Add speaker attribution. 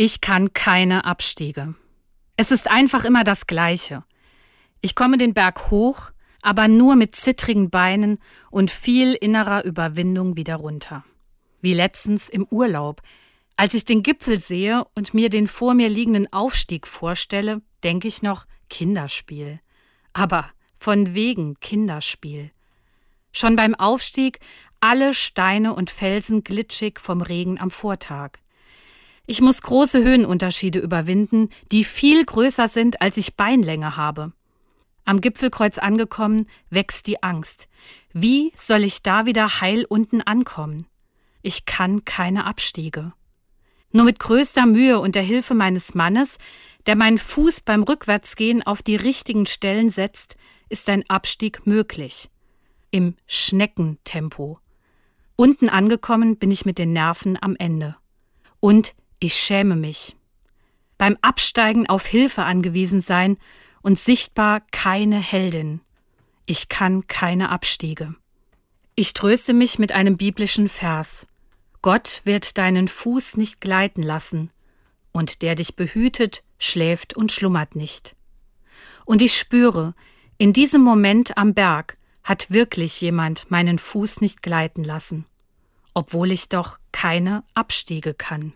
Speaker 1: Ich kann keine Abstiege. Es ist einfach immer das Gleiche. Ich komme den Berg hoch, aber nur mit zittrigen Beinen und viel innerer Überwindung wieder runter. Wie letztens im Urlaub. Als ich den Gipfel sehe und mir den vor mir liegenden Aufstieg vorstelle, denke ich noch Kinderspiel. Aber von wegen Kinderspiel. Schon beim Aufstieg alle Steine und Felsen glitschig vom Regen am Vortag. Ich muss große Höhenunterschiede überwinden, die viel größer sind, als ich Beinlänge habe. Am Gipfelkreuz angekommen, wächst die Angst. Wie soll ich da wieder heil unten ankommen? Ich kann keine Abstiege. Nur mit größter Mühe und der Hilfe meines Mannes, der meinen Fuß beim Rückwärtsgehen auf die richtigen Stellen setzt, ist ein Abstieg möglich. Im Schneckentempo. Unten angekommen bin ich mit den Nerven am Ende. Und ich schäme mich. Beim Absteigen auf Hilfe angewiesen sein und sichtbar keine Heldin. Ich kann keine Abstiege. Ich tröste mich mit einem biblischen Vers. Gott wird deinen Fuß nicht gleiten lassen, und der dich behütet, schläft und schlummert nicht. Und ich spüre, in diesem Moment am Berg hat wirklich jemand meinen Fuß nicht gleiten lassen, obwohl ich doch keine Abstiege kann.